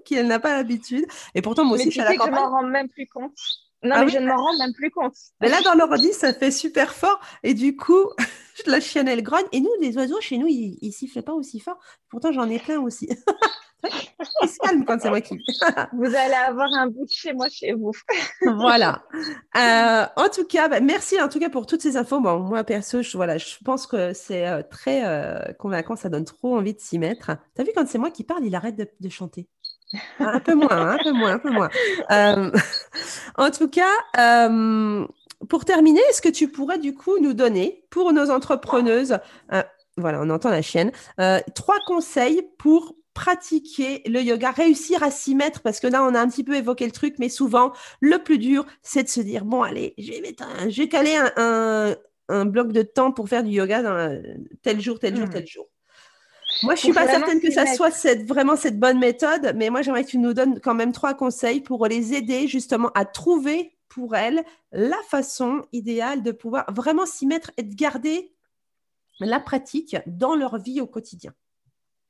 qu'elle n'a pas l'habitude. Et pourtant, moi aussi, mais tu je sais que je m'en rends même plus compte. Non, Ah mais oui je ne m'en rends même plus compte. Mais là, dans l'ordi, ça fait super fort. Et du coup, la chienne, elle grogne. Et nous, les oiseaux, chez nous, ils, ils sifflent pas aussi fort. Pourtant, j'en ai plein aussi. ils se calment quand c'est moi qui. Vous allez avoir un bout de chez moi chez vous. voilà. Euh, en tout cas, bah, merci en tout cas pour toutes ces infos. Bon, moi, perso, je, voilà, je pense que c'est euh, très euh, convaincant. Ça donne trop envie de s'y mettre. T'as vu, quand c'est moi qui parle, il arrête de, de chanter. Un peu moins, un peu moins, un peu moins. Euh, en tout cas, euh, pour terminer, est-ce que tu pourrais du coup nous donner pour nos entrepreneuses, euh, voilà, on entend la chienne, euh, trois conseils pour pratiquer le yoga, réussir à s'y mettre, parce que là, on a un petit peu évoqué le truc, mais souvent, le plus dur, c'est de se dire, bon, allez, je vais, mettre un, je vais caler un, un, un, bloc de temps pour faire du yoga dans la, tel jour, tel jour, mmh. tel jour. Moi, je suis pas certaine que ça soit cette, vraiment cette bonne méthode, mais moi, j'aimerais que tu nous donnes quand même trois conseils pour les aider justement à trouver pour elles la façon idéale de pouvoir vraiment s'y mettre et de garder la pratique dans leur vie au quotidien.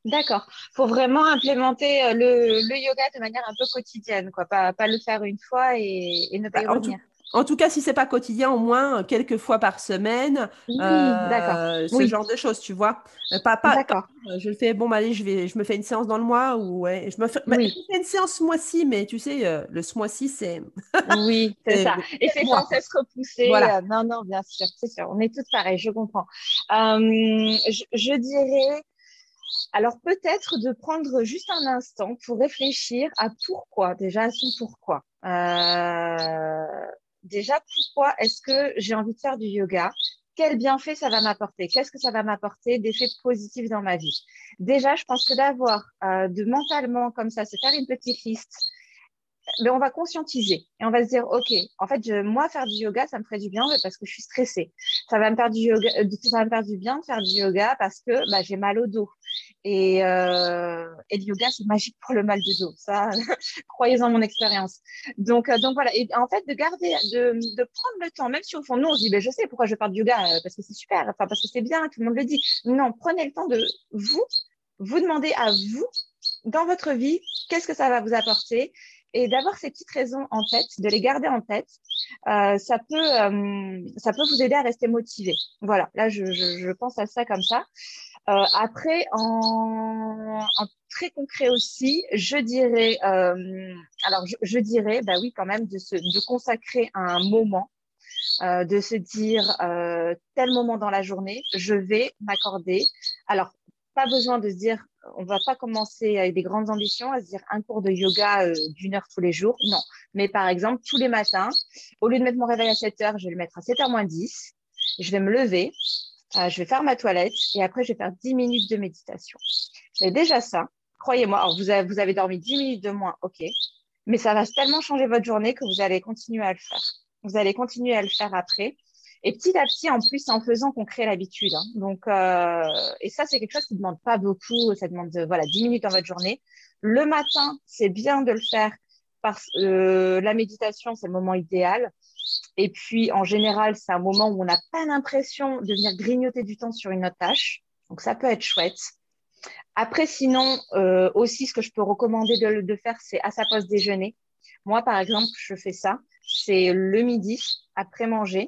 D'accord. Il faut vraiment implémenter euh, le, le, yoga de manière un peu quotidienne, quoi. Pas, pas le faire une fois et, et ne pas y bah, revenir. En tout cas, si c'est pas quotidien, au moins quelques fois par semaine, oui, euh, ce oui. genre de choses, tu vois. Pas, pas, D'accord. pas, je le fais, bon, bah, allez, je, vais, je me fais une séance dans le mois ou ouais, je me fais, Oui. je fais une séance ce mois-ci, mais tu sais, euh, le ce mois-ci, c'est. Oui, c'est ça. Et c'est sans cesse repoussé. Voilà. Euh, non, non, bien sûr, c'est sûr. On est toutes pareilles, je comprends. Euh, je, je dirais, alors peut-être de prendre juste un instant pour réfléchir à pourquoi, déjà à son pourquoi. Euh, déjà, pourquoi est-ce que j'ai envie de faire du yoga? Quel bienfait ça va m'apporter? Qu'est-ce que ça va m'apporter d'effets positifs dans ma vie? Déjà, je pense que d'avoir euh, de mentalement comme ça, se faire une petite liste, mais on va conscientiser et on va se dire, OK, en fait, moi, faire du yoga, ça me ferait du bien parce que je suis stressée. Ça va me faire du yoga, euh, ça va me faire du bien de faire du yoga parce que bah, j'ai mal au dos. Et, euh, et le yoga, c'est magique pour le mal de dos. Ça, croyez-en mon expérience. Donc, euh, donc voilà. Et en fait, de garder, de, de prendre le temps, même si au fond, nous, on se dit, ben, je sais pourquoi je parle du yoga, euh, parce que c'est super, enfin, parce que c'est bien, tout le monde le dit. Non, prenez le temps de vous, vous demander à vous, dans votre vie, qu'est-ce que ça va vous apporter et d'avoir ces petites raisons en tête, de les garder en tête, euh, ça peut, euh, ça peut vous aider à rester motivé. Voilà, là je, je, je pense à ça comme ça. Euh, après, en, très concret aussi, je dirais, euh, alors je, dirais, bah oui, quand même, de, se, de consacrer un moment, euh, de se dire tel moment dans la journée, je vais m'accorder. Alors, pas besoin de se dire on va pas commencer avec des grandes ambitions à se dire un cours de yoga d'une heure tous les jours. Non. Mais par exemple, tous les matins, au lieu de mettre mon réveil à 7 heures, je vais le mettre à 7 h moins 10. Je vais me lever, euh, je vais faire ma toilette et après, je vais faire 10 minutes de méditation. C'est déjà ça. Croyez-moi, vous avez, dormi 10 minutes de moins, ok. Mais ça va tellement changer votre journée que vous allez continuer à le faire. Vous allez continuer à le faire après. Et petit à petit, en plus, en faisant qu'on crée l'habitude. Hein. Donc, euh, et ça, c'est quelque chose qui ne demande pas beaucoup. Ça demande voilà, 10 minutes dans votre journée. Le matin, c'est bien de le faire parce que euh, la méditation, c'est le moment idéal. Et puis, en général, c'est un moment où on n'a pas l'impression de venir grignoter du temps sur une autre tâche. Donc, ça peut être chouette. Après, sinon, euh, aussi, ce que je peux recommander de, faire, c'est à sa pause déjeuner. Moi, par exemple, je fais ça. C'est le midi, après manger.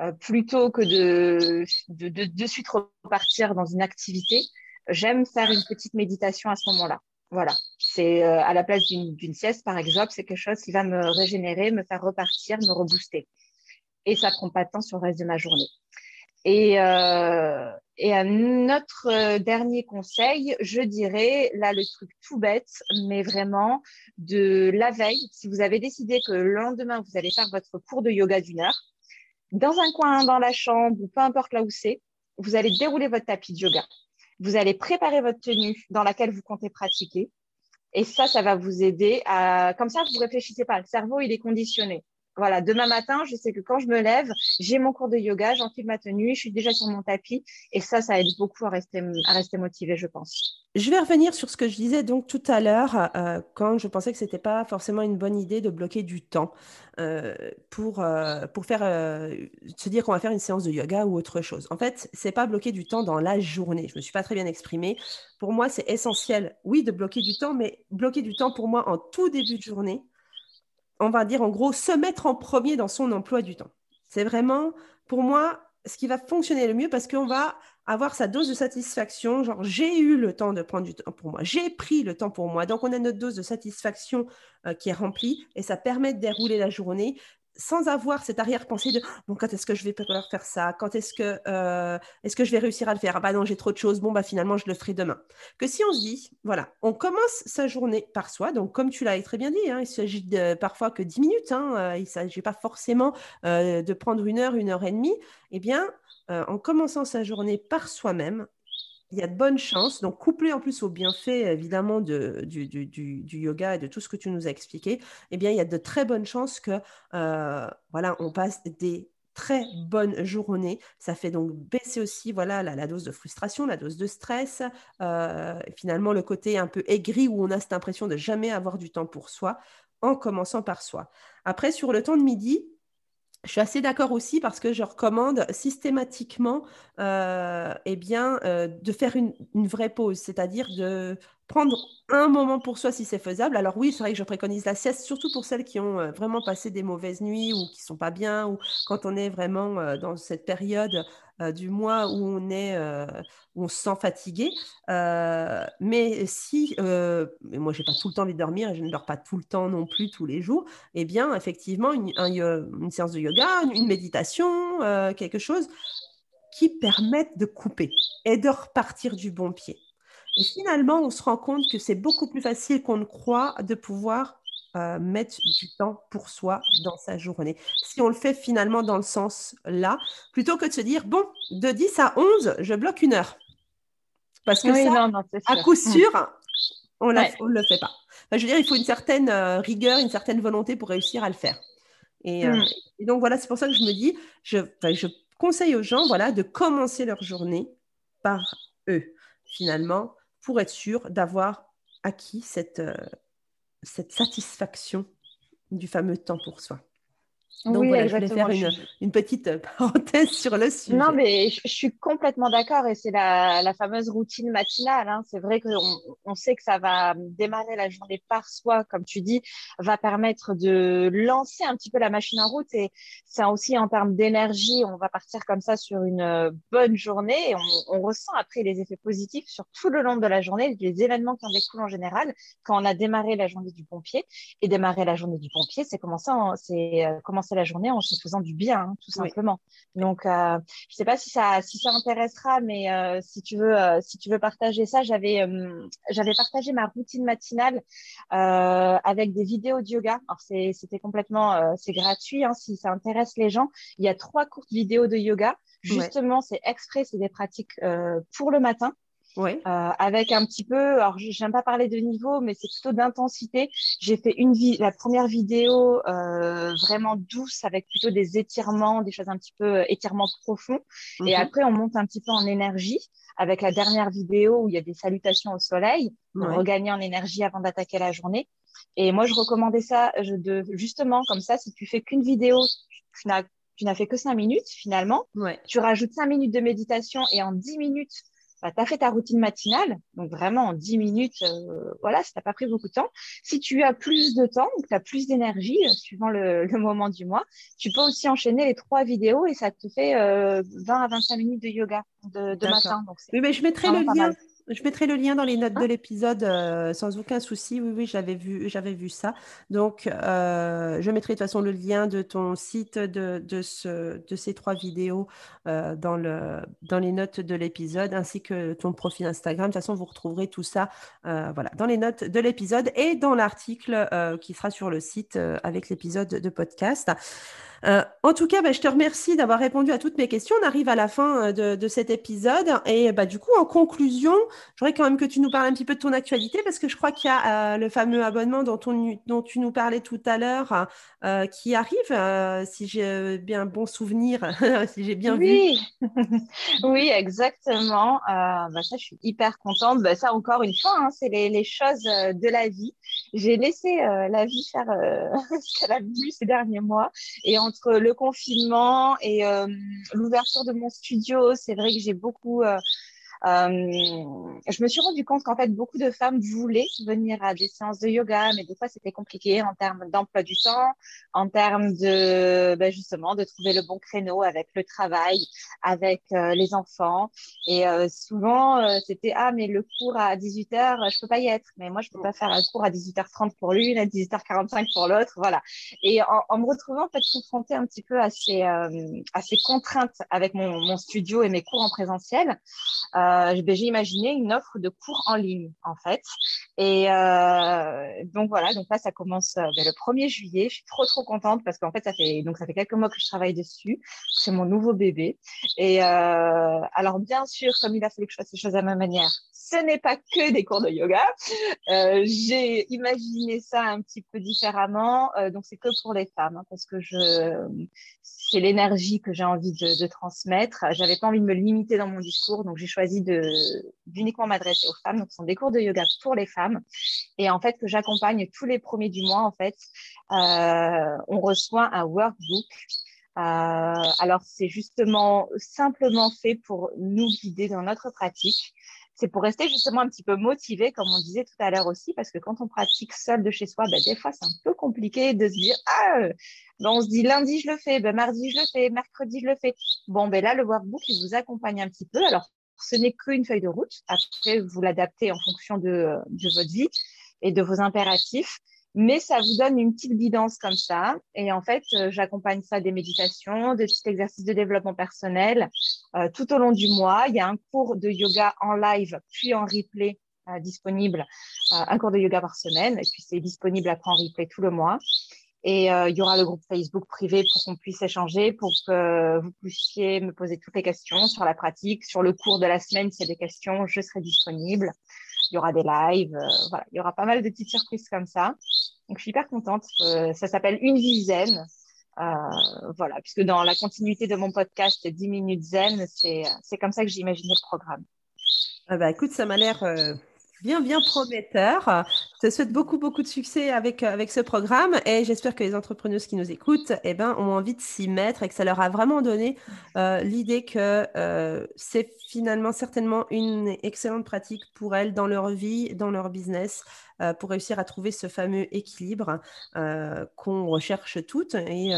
Euh, plutôt que de, de suite repartir dans une activité, j'aime faire une petite méditation à ce moment-là. Voilà, c'est euh, à la place d'une sieste, par exemple, c'est quelque chose qui va me régénérer, me faire repartir, me rebooster. Et ça prend pas de temps sur le reste de ma journée. Et, euh, et un autre euh, dernier conseil, je dirais, là, le truc tout bête, mais vraiment de la veille, si vous avez décidé que le lendemain, vous allez faire votre cours de yoga d'une heure, dans un coin dans la chambre ou peu importe là où c'est, vous allez dérouler votre tapis de yoga. Vous allez préparer votre tenue dans laquelle vous comptez pratiquer. Et ça, ça va vous aider à. Comme ça, vous ne réfléchissez pas. Le cerveau, il est conditionné. Voilà, demain matin, je sais que quand je me lève, j'ai mon cours de yoga, j'enfile ma tenue, je suis déjà sur mon tapis. Et ça, ça aide beaucoup à rester, à rester motivé, je pense. Je vais revenir sur ce que je disais donc tout à l'heure, euh, quand je pensais que ce n'était pas forcément une bonne idée de bloquer du temps euh, pour, euh, pour faire, se dire qu'on va faire une séance de yoga ou autre chose. En fait, c'est pas bloquer du temps dans la journée. Je me suis pas très bien exprimée. Pour moi, c'est essentiel, oui, de bloquer du temps, mais bloquer du temps pour moi en tout début de journée on va dire en gros, se mettre en premier dans son emploi du temps. C'est vraiment, pour moi, ce qui va fonctionner le mieux parce qu'on va avoir sa dose de satisfaction. Genre, j'ai eu le temps de prendre du temps pour moi, j'ai pris le temps pour moi. Donc, on a notre dose de satisfaction euh, qui est remplie et ça permet de dérouler la journée sans avoir cette arrière-pensée de bon, quand est-ce que je vais pouvoir faire ça? Quand est-ce que, euh, est-ce que je vais réussir à le faire? Ah bah non, j'ai trop de choses. Bon, bah finalement, je le ferai demain. Que si on se dit, voilà, on commence sa journée par soi. Donc, comme tu l'as très bien dit, hein, il s'agit parfois que 10 minutes. Hein, euh, il ne s'agit pas forcément euh, de prendre une heure, une heure et demie. Eh bien, en commençant sa journée par soi-même, il y a de bonnes chances, donc couplé en plus au bienfait évidemment de, du, yoga et de tout ce que tu nous as expliqué, eh bien il y a de très bonnes chances que euh, voilà, on passe des très bonnes journées. Ça fait donc baisser aussi voilà la, dose de frustration, la dose de stress, euh, finalement le côté un peu aigri où on a cette impression de jamais avoir du temps pour soi en commençant par soi. Après sur le temps de midi, je suis assez d'accord aussi parce que je recommande systématiquement euh, eh bien, euh, de faire une, vraie pause, c'est-à-dire de prendre un moment pour soi si c'est faisable. Alors oui, c'est vrai que je préconise la sieste, surtout pour celles qui ont euh, vraiment passé des mauvaises nuits ou qui sont pas bien, ou quand on est vraiment dans cette période du mois où on, est, où on se sent fatigué. mais si, mais moi, je n'ai pas tout le temps envie de dormir et je ne dors pas tout le temps non plus tous les jours, eh bien, effectivement, une, une séance de yoga, une méditation, quelque chose qui permette de couper et de repartir du bon pied. Et finalement, on se rend compte que c'est beaucoup plus facile qu'on ne croit de pouvoir euh, mettre du temps pour soi dans sa journée. Si on le fait finalement dans le sens là, plutôt que de se dire, bon, de 10 à 11, je bloque une heure. Parce que ça, à coup sûr, on ne le fait pas. je veux dire, il faut une certaine euh, rigueur, une certaine volonté pour réussir à le faire. Et, euh, mm. donc voilà, c'est pour ça que je me dis, je, je conseille aux gens voilà, de commencer leur journée par eux, finalement, pour être sûr d'avoir acquis cette, cette satisfaction du fameux temps pour soi. Donc voilà, je voulais faire une, petite euh, parenthèse sur le sujet. Non, mais je, suis complètement d'accord et c'est la, fameuse routine matinale. Hein. C'est vrai qu'on on sait que ça va démarrer la journée par soi, comme tu dis, va permettre de lancer un petit peu la machine en route et c'est aussi en termes d'énergie, on va partir comme ça sur une euh, bonne journée et on, ressent après les effets positifs sur tout le long de la journée, les événements qui en découlent en général quand on a démarré la journée du pompier. Et démarrer la journée du pompier, c'est commencer, c'est euh, commencer la journée en se faisant du bien, hein, tout simplement. Donc, euh, je sais pas si ça, si ça intéressera, mais euh, si tu veux, euh, si tu veux partager ça, j'avais, j'avais partagé ma routine matinale avec des vidéos de yoga. Alors, c'était complètement, c'est gratuit, hein, si ça intéresse les gens. Il y a trois courtes vidéos de yoga. Justement, c'est exprès, c'est des pratiques pour le matin. Euh, avec un petit peu, alors j'aime pas parler de niveau, mais c'est plutôt d'intensité. J'ai fait une vie, la première vidéo euh, vraiment douce avec plutôt des étirements, des choses un petit peu euh, étirements profonds. Et mhm. après, on monte un petit peu en énergie avec la dernière vidéo où il y a des salutations au soleil pour regagner en énergie avant d'attaquer la journée. Et moi, je recommandais ça de, justement comme ça, si tu fais qu'une vidéo, tu n'as tu n'as fait que cinq minutes finalement. Tu rajoutes cinq minutes de méditation et en dix minutes, bah, tu as fait ta routine matinale, donc vraiment en 10 minutes, euh, voilà, ça t'a pas pris beaucoup de temps. Si tu as plus de temps, donc tu as plus d'énergie, euh, suivant le, moment du mois, tu peux aussi enchaîner les trois vidéos et ça te fait 20 euh, à 25 minutes de yoga de, matin. oui, mais je mettrai le lien. Je mettrai le lien dans les notes de ah. l'épisode euh, sans aucun souci. Oui, oui, j'avais vu, j'avais vu ça. Donc, euh, je mettrai de toute façon le lien de ton site, de, de, ce, de ces trois vidéos euh, dans, le, dans les notes de l'épisode, ainsi que ton profil Instagram. De toute façon, vous retrouverez tout ça voilà, dans les notes de l'épisode et dans l'article qui sera sur le site avec l'épisode de podcast. Euh, en tout cas, bah, je te remercie d'avoir répondu à toutes mes questions. On arrive à la fin euh, de, cet épisode. Et bah, du coup, en conclusion, j'aurais quand même que tu nous parles un petit peu de ton actualité parce que je crois qu'il y a euh, le fameux abonnement dont, tu nous parlais tout à l'heure qui arrive, si j'ai bien bon souvenir, si j'ai bien oui. vu. oui, exactement. Bah, ça, je suis hyper contente. Bah, ça, encore une fois, hein, c'est les, les, choses de la vie. J'ai laissé la vie faire ce qu'elle a voulu ces derniers mois. Et entre le confinement et euh, l'ouverture de mon studio, c'est vrai que j'ai beaucoup euh, je me suis rendu compte qu'en fait, beaucoup de femmes voulaient venir à des séances de yoga, mais des fois, c'était compliqué en termes d'emploi du temps, en termes de, ben justement, de trouver le bon créneau avec le travail, avec euh, les enfants. Et euh, souvent, euh, c'était, ah, mais le cours à 18h, je peux pas y être. Mais moi, je peux pas faire un cours à 18h30 pour l'une, à 18h45 pour l'autre. Voilà. Et en, me retrouvant, en fait, confrontée un petit peu à ces, à ces contraintes avec mon, studio et mes cours en présentiel, euh, j'ai imaginé une offre de cours en ligne, en fait. Et euh, donc voilà, donc là, ça commence euh, ben, le 1er juillet. Je suis trop, trop contente parce qu'en fait, ça fait, donc, ça fait quelques mois que je travaille dessus. C'est mon nouveau bébé. Et euh, alors, bien sûr, comme il a fallu que je fasse les choses à ma manière, ce n'est pas que des cours de yoga. Euh, j'ai imaginé ça un petit peu différemment. Euh, donc, c'est que pour les femmes, hein, parce que je, c'est l'énergie que j'ai envie de, de transmettre. J'avais pas envie de me limiter dans mon discours, donc j'ai choisi d'uniquement m'adresser aux femmes. Donc, ce sont des cours de yoga pour les femmes, et en fait que j'accompagne tous les premiers du mois. En fait, euh, on reçoit un workbook. Euh, alors, c'est justement simplement fait pour nous guider dans notre pratique c'est pour rester justement un petit peu motivé, comme on disait tout à l'heure aussi, parce que quand on pratique seul de chez soi, ben, des fois, c'est un peu compliqué de se dire, ah, ben, on se dit lundi, je le fais, ben, mardi, je le fais, mercredi, je le fais. Bon, ben là, le workbook, il vous accompagne un petit peu. Alors, ce n'est qu'une feuille de route. Après, vous l'adaptez en fonction de, de votre vie et de vos impératifs mais ça vous donne une petite guidance comme ça. Et en fait, euh, j'accompagne ça des méditations, des petits exercices de développement personnel euh, tout au long du mois. Il y a un cours de yoga en live, puis en replay euh, disponible, un cours de yoga par semaine, et puis c'est disponible après en replay tout le mois. Et il y aura le groupe Facebook privé pour qu'on puisse échanger, pour que vous puissiez me poser toutes les questions sur la pratique, sur le cours de la semaine. S'il y a des questions, je serai disponible. Il y aura des lives, voilà, il y aura pas mal de petites surprises comme ça. Donc, je suis hyper contente. Euh, ça s'appelle Une vie zen. Euh, voilà, puisque dans la continuité de mon podcast 10 minutes zen, c'est comme ça que j'ai imaginé le programme. Ah bah, écoute, ça m'a l'air euh, bien, bien prometteur. Je te souhaite beaucoup, beaucoup de succès avec, avec ce programme et j'espère que les entrepreneuses qui nous écoutent eh ben, ont envie de s'y mettre et que ça leur a vraiment donné euh, l'idée que euh, c'est finalement certainement une excellente pratique pour elles dans leur vie, dans leur business, euh, pour réussir à trouver ce fameux équilibre qu'on recherche toutes et,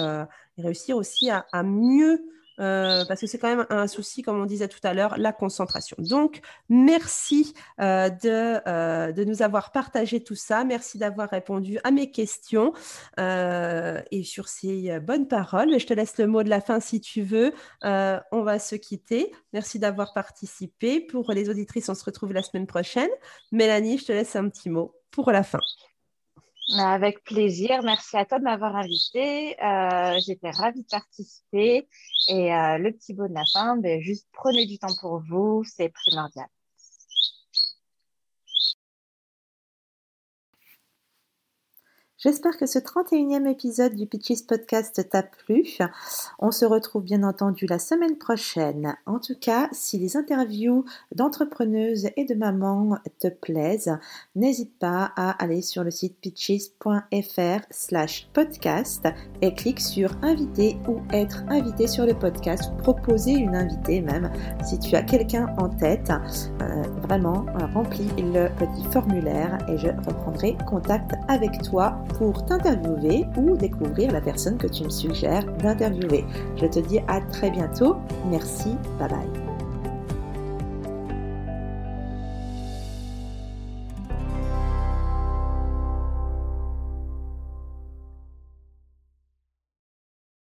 réussir aussi à mieux euh, parce que c'est quand même un souci, comme on disait tout à l'heure, la concentration. Donc, merci euh, de, euh, de, nous avoir partagé tout ça. Merci d'avoir répondu à mes questions. et sur ces bonnes paroles, je te laisse le mot de la fin si tu veux. on va se quitter. Merci d'avoir participé. Pour les auditrices, on se retrouve la semaine prochaine. Mélanie, je te laisse un petit mot pour la fin. Avec plaisir. Merci à toi de m'avoir invité. Euh, J'étais ravie de participer. Et euh, le petit mot de la fin, ben, juste prenez du temps pour vous, c'est primordial. J'espère que ce 31e épisode du Pitches Podcast t'a plu. On se retrouve bien entendu la semaine prochaine. En tout cas, si les interviews d'entrepreneuses et de mamans te plaisent, n'hésite pas à aller sur le site pitches.fr slash podcast et clique sur inviter ou être invité sur le podcast proposer une invitée même. Si tu as quelqu'un en tête, euh, vraiment remplis le petit formulaire et je reprendrai contact avec toi pour t'interviewer ou découvrir la personne que tu me suggères d'interviewer. Je te dis à très bientôt. Merci. Bye bye.